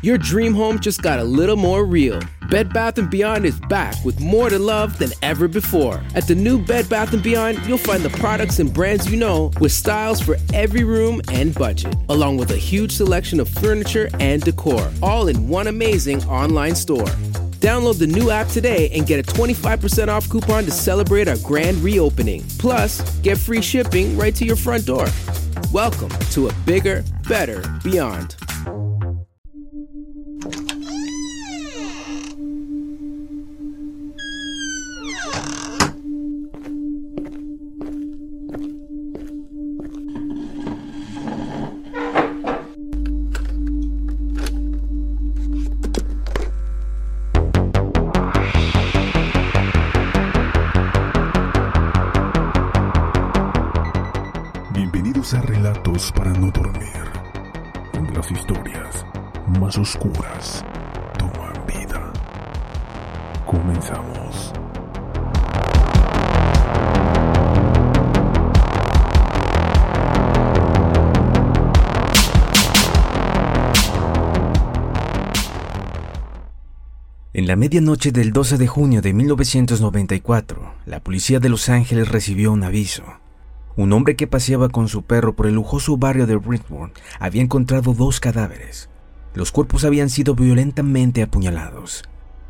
Your dream home just got a little more real. Bed Bath & Beyond is back with more to love than ever before. At the new Bed Bath & Beyond, you'll find the products and brands you know with styles for every room and budget, along with a huge selection of furniture and decor, all in one amazing online store. Download the new app today and get a 25% off coupon to celebrate our grand reopening. Plus, get free shipping right to your front door. Welcome to a bigger, better beyond. Bienvenidos a Relatos para no dormir, las historias más oscuras toman vida. Comenzamos. En la medianoche del 12 de junio de 1994, la policía de Los Ángeles recibió un aviso. Un hombre que paseaba con su perro por el lujoso barrio de Brentwood había encontrado dos cadáveres. Los cuerpos habían sido violentamente apuñalados.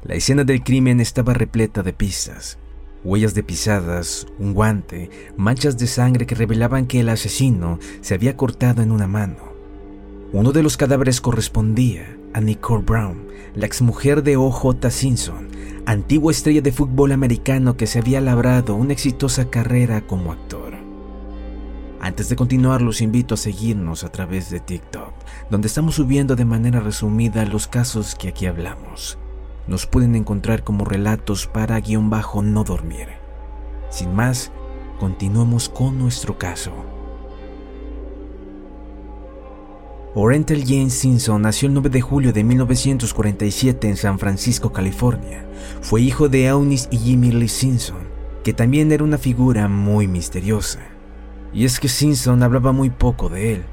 La escena del crimen estaba repleta de pistas. Huellas de pisadas, un guante, manchas de sangre que revelaban que el asesino se había cortado en una mano. Uno de los cadáveres correspondía a Nicole Brown, la exmujer de O.J. Simpson, antigua estrella de fútbol americano que se había labrado una exitosa carrera como actor. Antes de continuar, los invito a seguirnos a través de TikTok, donde estamos subiendo de manera resumida los casos que aquí hablamos. Nos pueden encontrar como relatos para guion bajo no dormir. Sin más, continuamos con nuestro caso. Oriental James Simpson nació el 9 de julio de 1947 en San Francisco, California. Fue hijo de Eunice y Jimmy Lee Simpson, que también era una figura muy misteriosa. Y es que Simpson hablaba muy poco de él.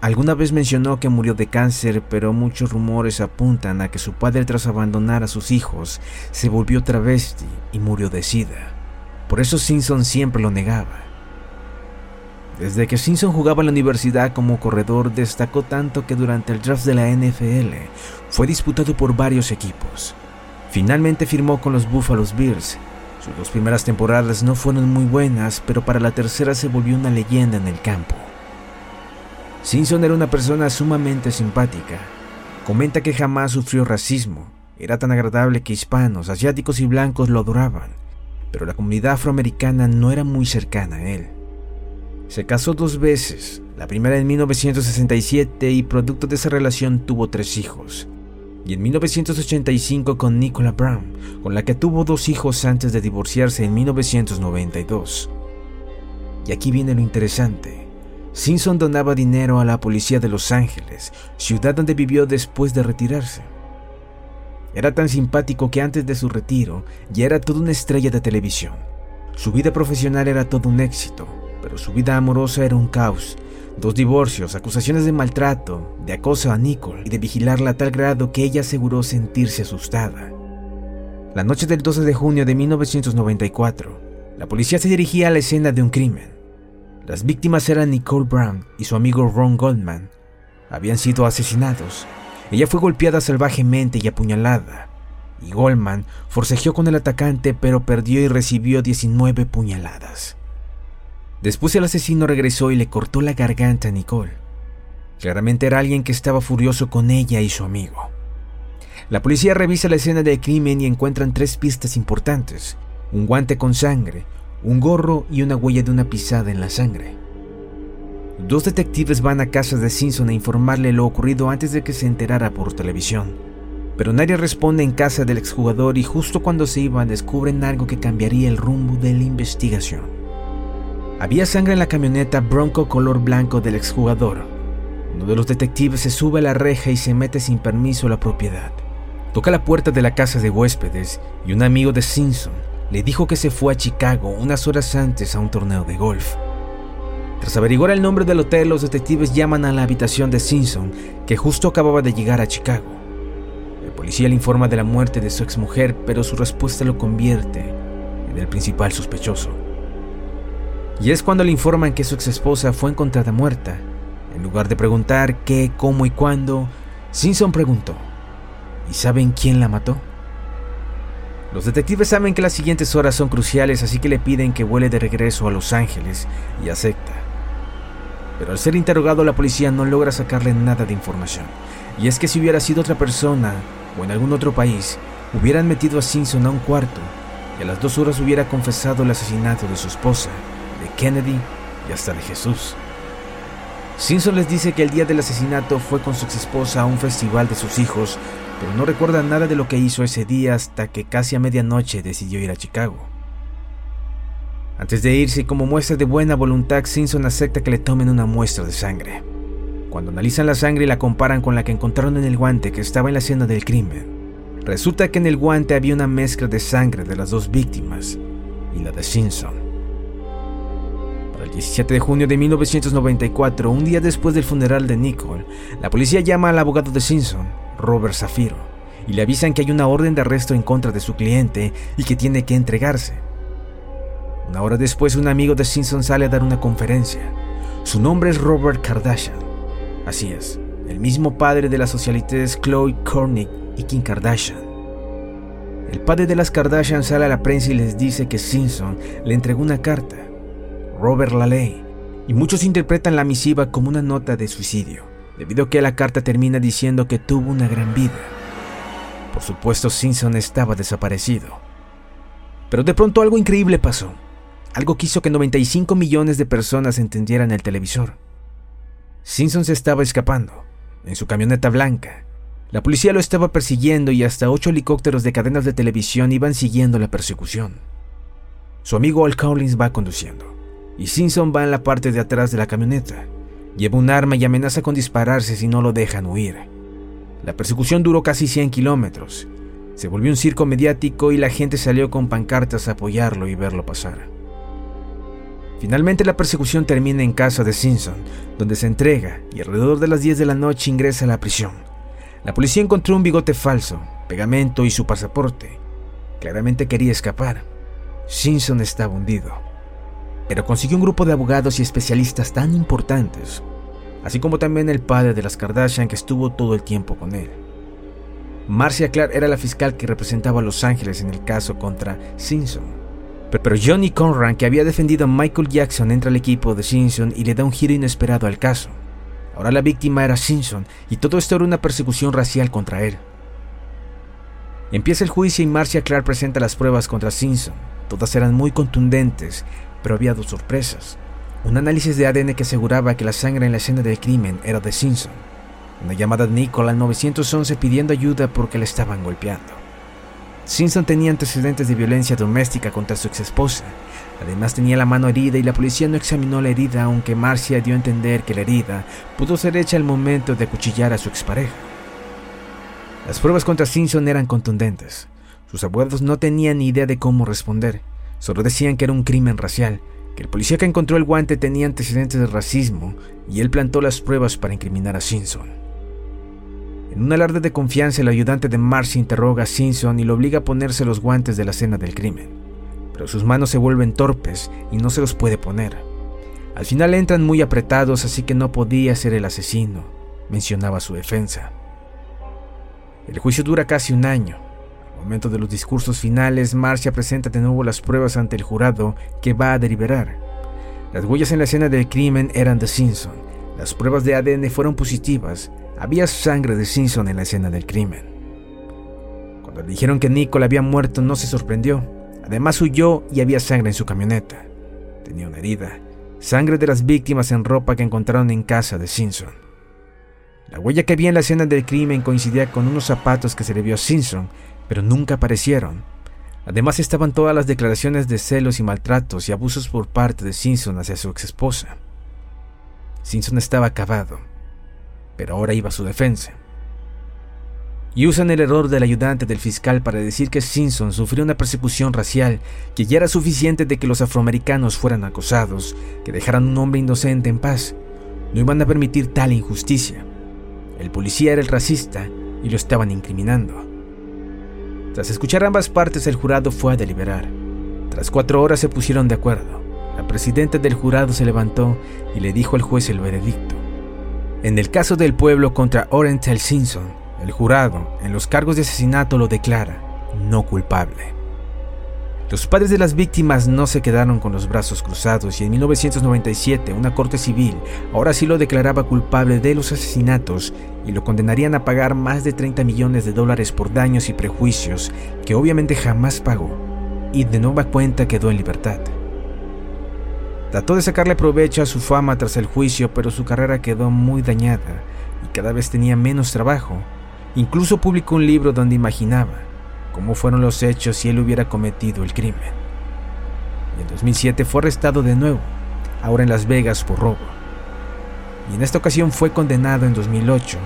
Alguna vez mencionó que murió de cáncer, pero muchos rumores apuntan a que su padre tras abandonar a sus hijos se volvió travesti y murió de sida. Por eso Simpson siempre lo negaba. Desde que Simpson jugaba en la universidad como corredor, destacó tanto que durante el draft de la NFL fue disputado por varios equipos. Finalmente firmó con los Buffalo Bills. Sus dos primeras temporadas no fueron muy buenas, pero para la tercera se volvió una leyenda en el campo. Simpson era una persona sumamente simpática. Comenta que jamás sufrió racismo. Era tan agradable que hispanos, asiáticos y blancos lo adoraban, pero la comunidad afroamericana no era muy cercana a él. Se casó dos veces, la primera en 1967 y producto de esa relación tuvo tres hijos. Y en 1985 con Nicola Brown, con la que tuvo dos hijos antes de divorciarse en 1992. Y aquí viene lo interesante. Simpson donaba dinero a la policía de Los Ángeles, ciudad donde vivió después de retirarse. Era tan simpático que antes de su retiro ya era toda una estrella de televisión. Su vida profesional era todo un éxito, pero su vida amorosa era un caos. Dos divorcios, acusaciones de maltrato, de acoso a Nicole y de vigilarla a tal grado que ella aseguró sentirse asustada. La noche del 12 de junio de 1994, la policía se dirigía a la escena de un crimen. Las víctimas eran Nicole Brown y su amigo Ron Goldman. Habían sido asesinados. Ella fue golpeada salvajemente y apuñalada. Y Goldman forcejeó con el atacante pero perdió y recibió 19 puñaladas. Después el asesino regresó y le cortó la garganta a Nicole. Claramente era alguien que estaba furioso con ella y su amigo. La policía revisa la escena del crimen y encuentran tres pistas importantes. Un guante con sangre, un gorro y una huella de una pisada en la sangre. Dos detectives van a casa de Simpson a informarle lo ocurrido antes de que se enterara por televisión. Pero nadie responde en casa del exjugador y justo cuando se iban descubren algo que cambiaría el rumbo de la investigación. Había sangre en la camioneta Bronco color blanco del exjugador. Uno de los detectives se sube a la reja y se mete sin permiso a la propiedad. Toca la puerta de la casa de huéspedes y un amigo de Simpson le dijo que se fue a Chicago unas horas antes a un torneo de golf. Tras averiguar el nombre del hotel, los detectives llaman a la habitación de Simpson, que justo acababa de llegar a Chicago. policía le informa de la muerte de su exmujer, pero su respuesta lo convierte en el principal sospechoso. Y es cuando le informan que su exesposa fue encontrada muerta. En lugar de preguntar qué, cómo y cuándo, Simpson preguntó, ¿y saben quién la mató? Los detectives saben que las siguientes horas son cruciales, así que le piden que vuele de regreso a Los Ángeles y acepta. Pero al ser interrogado la policía no logra sacarle nada de información. Y es que si hubiera sido otra persona o en algún otro país, hubieran metido a Simpson a un cuarto y a las dos horas hubiera confesado el asesinato de su esposa, Kennedy y hasta de Jesús. Simpson les dice que el día del asesinato fue con su ex esposa a un festival de sus hijos, pero no recuerda nada de lo que hizo ese día hasta que casi a medianoche decidió ir a Chicago. Antes de irse, como muestra de buena voluntad, Simpson acepta que le tomen una muestra de sangre. Cuando analizan la sangre y la comparan con la que encontraron en el guante que estaba en la escena del crimen, resulta que en el guante había una mezcla de sangre de las dos víctimas y la de Simpson. El 17 de junio de 1994, un día después del funeral de Nicole, la policía llama al abogado de Simpson, Robert Zafiro, y le avisan que hay una orden de arresto en contra de su cliente y que tiene que entregarse. Una hora después, un amigo de Simpson sale a dar una conferencia. Su nombre es Robert Kardashian Así es, el mismo padre de las socialites Chloe Cornick y Kim Kardashian. El padre de las Kardashian sale a la prensa y les dice que Simpson le entregó una carta, Robert la ley, y muchos interpretan la misiva como una nota de suicidio, debido a que la carta termina diciendo que tuvo una gran vida. Por supuesto, Simpson estaba desaparecido. Pero de pronto algo increíble pasó, algo que hizo que 95 millones de personas entendieran el televisor. Simpson se estaba escapando, en su camioneta blanca. La policía lo estaba persiguiendo y hasta ocho helicópteros de cadenas de televisión iban siguiendo la persecución. Su amigo Al Collins va conduciendo, y Simpson va en la parte de atrás de la camioneta. Lleva un arma y amenaza con dispararse si no lo dejan huir. La persecución duró casi 100 kilómetros. Se volvió un circo mediático y la gente salió con pancartas a apoyarlo y verlo pasar. Finalmente la persecución termina en casa de Simpson, donde se entrega y alrededor de las 10 de la noche ingresa a la prisión. La policía encontró un bigote falso, pegamento y su pasaporte. Claramente quería escapar. Simpson estaba hundido. Pero consiguió un grupo de abogados y especialistas tan importantes, así como también el padre de las Kardashian que estuvo todo el tiempo con él. Marcia Clark era la fiscal que representaba a Los Ángeles en el caso contra Simpson. Pero Johnny Conran, que había defendido a Michael Jackson, entra al equipo de Simpson y le da un giro inesperado al caso. Ahora la víctima era Simpson y todo esto era una persecución racial contra él. Empieza el juicio y Marcia Clark presenta las pruebas contra Simpson. Todas eran muy contundentes, pero había dos sorpresas. Un análisis de ADN que aseguraba que la sangre en la escena del crimen era de Simpson. Una llamada de Nicole al 911 pidiendo ayuda porque le estaban golpeando. Simpson tenía antecedentes de violencia doméstica contra su ex esposa. Además tenía la mano herida y la policía no examinó la herida, aunque Marcia dio a entender que la herida pudo ser hecha al momento de acuchillar a su expareja. Las pruebas contra Simpson eran contundentes. Sus abogados no tenían ni idea de cómo responder. Solo decían que era un crimen racial, que el policía que encontró el guante tenía antecedentes de racismo y él plantó las pruebas para incriminar a Simpson. En un alarde de confianza, el ayudante de Marcy interroga a Simpson y lo obliga a ponerse los guantes de la escena del crimen. Pero sus manos se vuelven torpes y no se los puede poner. Al final entran muy apretados, así que no podía ser el asesino, mencionaba su defensa. El juicio dura casi un año. Momento de los discursos finales, Marcia presenta de nuevo las pruebas ante el jurado que va a deliberar. Las huellas en la escena del crimen eran de Simpson. Las pruebas de ADN fueron positivas había sangre de Simpson en la escena del crimen. Cuando le dijeron que Nicole había muerto, no se sorprendió. Además huyó y había sangre en su camioneta. Tenía una herida, sangre de las víctimas en ropa que encontraron en casa de Simpson. La huella que había en la escena del crimen coincidía con unos zapatos que se le vio a Simpson, pero nunca aparecieron. Además estaban todas las declaraciones de celos y maltratos y abusos por parte de Simpson hacia su ex esposa. Simpson estaba acabado pero ahora iba a su defensa. Y usan el error del ayudante del fiscal para decir que Simpson sufrió una persecución racial, que ya era suficiente de que los afroamericanos fueran acosados, que dejaran un hombre inocente en paz. No iban a permitir tal injusticia. El policía era el racista y lo estaban incriminando. Tras escuchar ambas partes, el jurado fue a deliberar. Tras cuatro horas se pusieron de acuerdo. La presidenta del jurado se levantó y le dijo al juez el veredicto. En el caso del pueblo contra Orenthal Simpson, el jurado, en los cargos de asesinato, lo declara no culpable. Los padres de las víctimas no se quedaron con los brazos cruzados y en 1997 una corte civil ahora sí lo declaraba culpable de los asesinatos y lo condenarían a pagar más de 30 millones de dólares por daños y prejuicios que obviamente jamás pagó y de nueva cuenta quedó en libertad. Trató de sacarle provecho a su fama tras el juicio, pero su carrera quedó muy dañada y cada vez tenía menos trabajo. Incluso publicó un libro donde imaginaba cómo fueron los hechos si él hubiera cometido el crimen. Y en 2007 fue arrestado de nuevo, ahora en Las Vegas por robo. Y en esta ocasión fue condenado en 2008.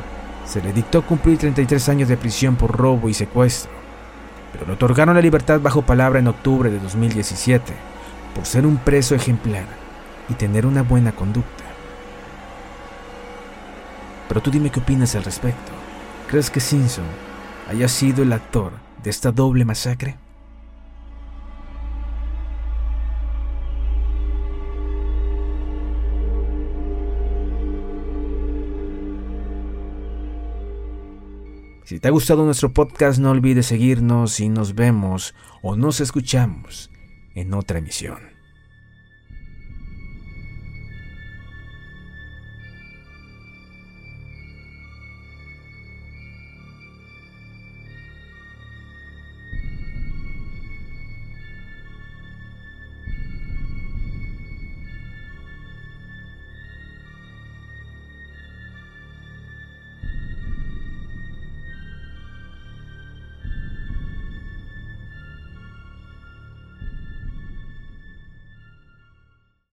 Se le dictó cumplir 33 años de prisión por robo y secuestro, pero le otorgaron la libertad bajo palabra en octubre de 2017 por ser un preso ejemplar y tener una buena conducta. Pero tú dime qué opinas al respecto. ¿Crees que Simpson haya sido el actor de esta doble masacre? Si te ha gustado nuestro podcast no olvides seguirnos y nos vemos o nos escuchamos en otra emisión.